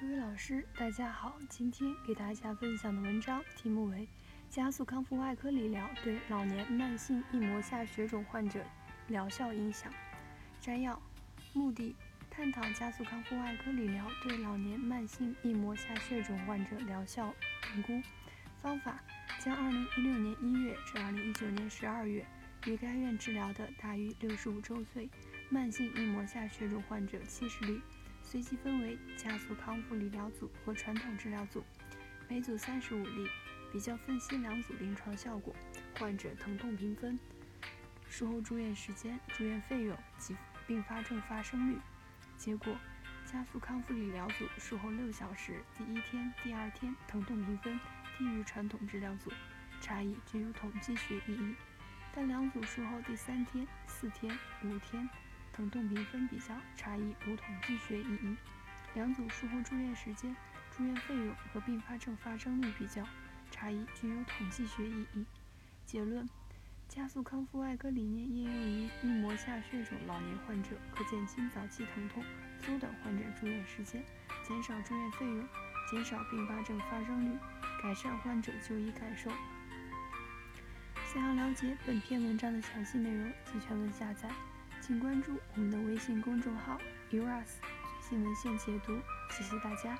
各位老师，大家好。今天给大家分享的文章题目为《加速康复外科理疗对老年慢性硬膜下血肿患者疗效影响》。摘要：目的，探讨加速康复外科理疗对老年慢性硬膜下血肿患者疗效评估。方法：将2016年1月至2019年12月于该院治疗的大于65周岁慢性硬膜下血肿患者70例。随机分为加速康复理疗组和传统治疗组，每组三十五例，比较分析两组临床效果、患者疼痛评分、术后住院时间、住院费用及并发症发生率。结果，加速康复理疗组术后六小时第一天、第二天疼痛评分低于传统治疗组，差异具有统计学意义。但两组术后第三天、四天、五天。疼痛评分比较差异无统计学意义。两组术后住院时间、住院费用和并发症发生率比较差异具有统计学意义。结论：加速康复外科理念应用于硬膜下血肿老年患者，可减轻早期疼痛，缩短患者住院时间，减少住院费用，减少并发症发生率，改善患者就医感受。想要了解本篇文章的详细内容及全文下载。请关注我们的微信公众号 “uras” 最新文献解读，谢谢大家。